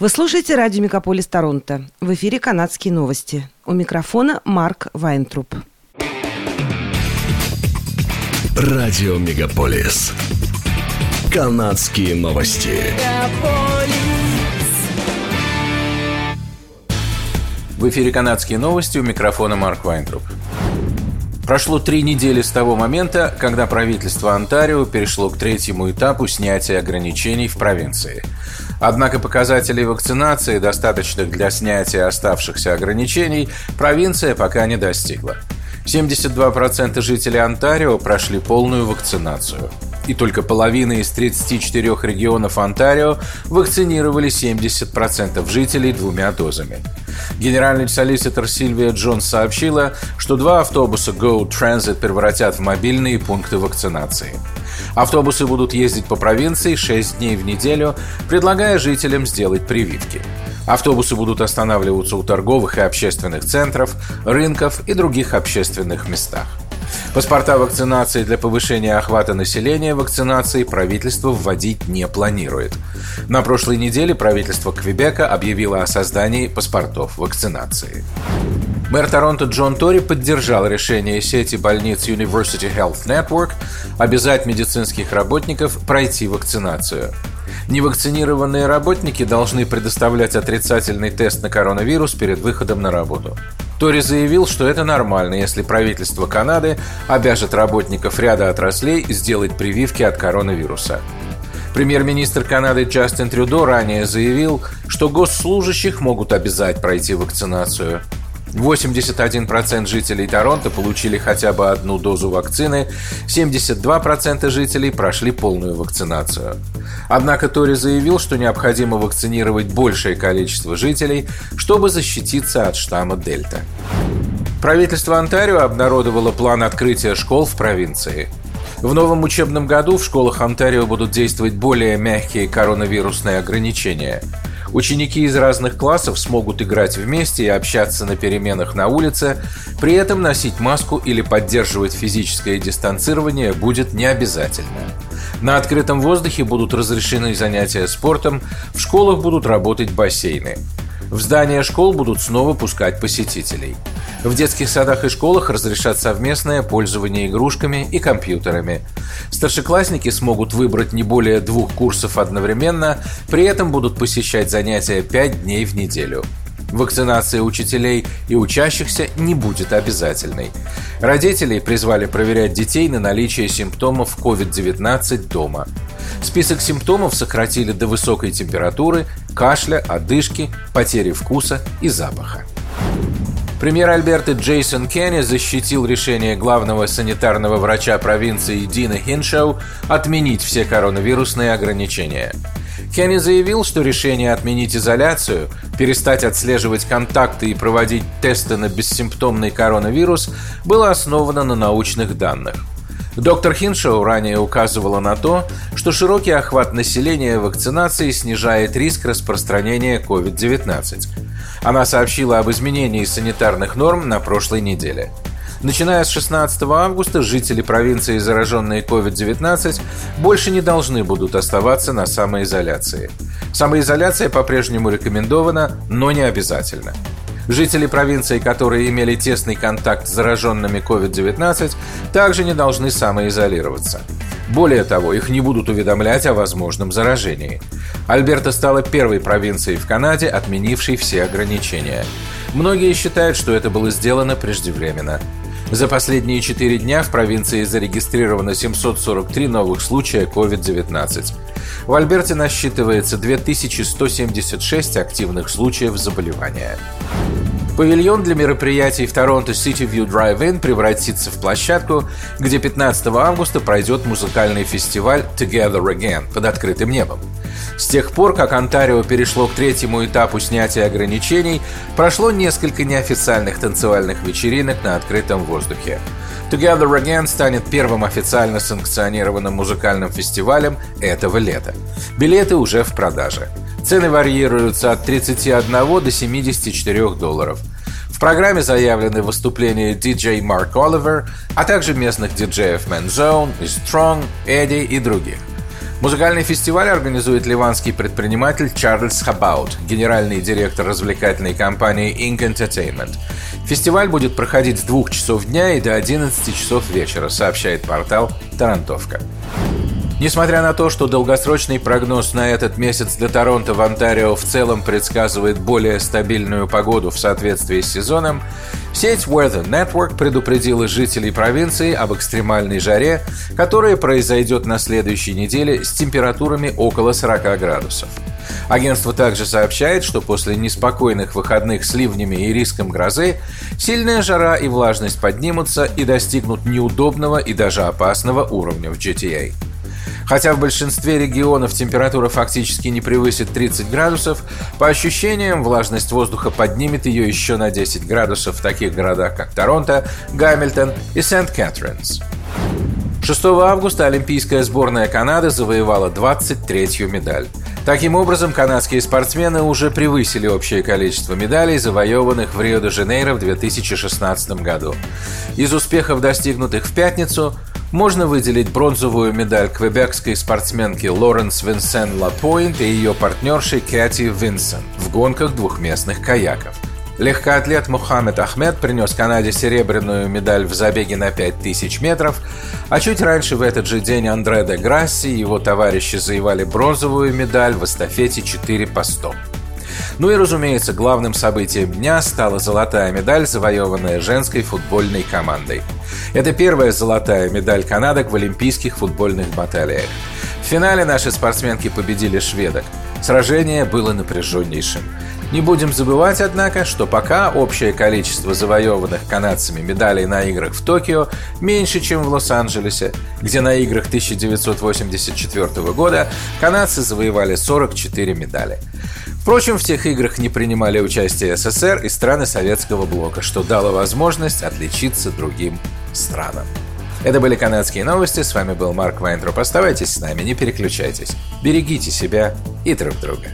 Вы слушаете радио «Мегаполис Торонто». В эфире «Канадские новости». У микрофона Марк Вайнтруп. Радио «Мегаполис». «Канадские новости». В эфире «Канадские новости» у микрофона Марк Вайнтруп. Прошло три недели с того момента, когда правительство Онтарио перешло к третьему этапу снятия ограничений в провинции – Однако показателей вакцинации, достаточных для снятия оставшихся ограничений, провинция пока не достигла. 72% жителей Онтарио прошли полную вакцинацию. И только половина из 34 регионов Онтарио вакцинировали 70% жителей двумя дозами. Генеральный солиситор Сильвия Джонс сообщила, что два автобуса Go Transit превратят в мобильные пункты вакцинации. Автобусы будут ездить по провинции 6 дней в неделю, предлагая жителям сделать прививки. Автобусы будут останавливаться у торговых и общественных центров, рынков и других общественных местах. Паспорта вакцинации для повышения охвата населения вакцинации правительство вводить не планирует. На прошлой неделе правительство Квебека объявило о создании паспортов вакцинации. Мэр Торонто Джон Тори поддержал решение сети больниц University Health Network обязать медицинских работников пройти вакцинацию. Невакцинированные работники должны предоставлять отрицательный тест на коронавирус перед выходом на работу. Тори заявил, что это нормально, если правительство Канады обяжет работников ряда отраслей сделать прививки от коронавируса. Премьер-министр Канады Джастин Трюдо ранее заявил, что госслужащих могут обязать пройти вакцинацию – 81% жителей Торонто получили хотя бы одну дозу вакцины, 72% жителей прошли полную вакцинацию. Однако Тори заявил, что необходимо вакцинировать большее количество жителей, чтобы защититься от штамма Дельта. Правительство Онтарио обнародовало план открытия школ в провинции. В новом учебном году в школах Онтарио будут действовать более мягкие коронавирусные ограничения – Ученики из разных классов смогут играть вместе и общаться на переменах на улице, при этом носить маску или поддерживать физическое дистанцирование будет не обязательно. На открытом воздухе будут разрешены занятия спортом, в школах будут работать бассейны. В здания школ будут снова пускать посетителей. В детских садах и школах разрешат совместное пользование игрушками и компьютерами. Старшеклассники смогут выбрать не более двух курсов одновременно, при этом будут посещать занятия 5 дней в неделю. Вакцинация учителей и учащихся не будет обязательной. Родителей призвали проверять детей на наличие симптомов COVID-19 дома. Список симптомов сократили до высокой температуры, кашля, одышки, потери вкуса и запаха. Премьер Альберты Джейсон Кенни защитил решение главного санитарного врача провинции Дина Хиншоу отменить все коронавирусные ограничения. Кенни заявил, что решение отменить изоляцию, перестать отслеживать контакты и проводить тесты на бессимптомный коронавирус было основано на научных данных. Доктор Хиншоу ранее указывала на то, что широкий охват населения вакцинации снижает риск распространения COVID-19. Она сообщила об изменении санитарных норм на прошлой неделе. Начиная с 16 августа жители провинции, зараженные COVID-19, больше не должны будут оставаться на самоизоляции. Самоизоляция по-прежнему рекомендована, но не обязательно. Жители провинции, которые имели тесный контакт с зараженными COVID-19, также не должны самоизолироваться. Более того, их не будут уведомлять о возможном заражении. Альберта стала первой провинцией в Канаде, отменившей все ограничения. Многие считают, что это было сделано преждевременно. За последние четыре дня в провинции зарегистрировано 743 новых случая COVID-19. В Альберте насчитывается 2176 активных случаев заболевания. Павильон для мероприятий в Торонто City View Drive-In превратится в площадку, где 15 августа пройдет музыкальный фестиваль Together Again под открытым небом. С тех пор, как Онтарио перешло к третьему этапу снятия ограничений, прошло несколько неофициальных танцевальных вечеринок на открытом воздухе. Together Again станет первым официально санкционированным музыкальным фестивалем этого лета. Билеты уже в продаже. Цены варьируются от 31 до 74 долларов. В программе заявлены выступления диджей Марк Оливер, а также местных диджеев Man Zone, Strong, Эдди и других. Музыкальный фестиваль организует ливанский предприниматель Чарльз Хабаут, генеральный директор развлекательной компании Ink Entertainment. Фестиваль будет проходить с двух часов дня и до 11 часов вечера, сообщает портал «Тарантовка». Несмотря на то, что долгосрочный прогноз на этот месяц для Торонто в Онтарио в целом предсказывает более стабильную погоду в соответствии с сезоном, сеть Weather Network предупредила жителей провинции об экстремальной жаре, которая произойдет на следующей неделе с температурами около 40 градусов. Агентство также сообщает, что после неспокойных выходных с ливнями и риском грозы сильная жара и влажность поднимутся и достигнут неудобного и даже опасного уровня в GTA. Хотя в большинстве регионов температура фактически не превысит 30 градусов, по ощущениям влажность воздуха поднимет ее еще на 10 градусов в таких городах, как Торонто, Гамильтон и Сент-Кэтринс. 6 августа Олимпийская сборная Канады завоевала 23-ю медаль. Таким образом, канадские спортсмены уже превысили общее количество медалей, завоеванных в Рио-де-Жанейро в 2016 году. Из успехов, достигнутых в пятницу, можно выделить бронзовую медаль квебекской спортсменке Лоренс Винсен Лапойнт и ее партнерши Кэти Винсен в гонках двухместных каяков. Легкоатлет Мухаммед Ахмед принес Канаде серебряную медаль в забеге на 5000 метров, а чуть раньше в этот же день Андре де Грасси и его товарищи завоевали бронзовую медаль в эстафете 4 по 100. Ну и, разумеется, главным событием дня стала золотая медаль, завоеванная женской футбольной командой. Это первая золотая медаль канадок в олимпийских футбольных баталиях. В финале наши спортсменки победили шведок. Сражение было напряженнейшим. Не будем забывать, однако, что пока общее количество завоеванных канадцами медалей на играх в Токио меньше, чем в Лос-Анджелесе, где на играх 1984 года канадцы завоевали 44 медали. Впрочем, в тех играх не принимали участие СССР и страны Советского блока, что дало возможность отличиться другим странам. Это были канадские новости. С вами был Марк Вайнтроп. Оставайтесь с нами, не переключайтесь. Берегите себя и друг друга.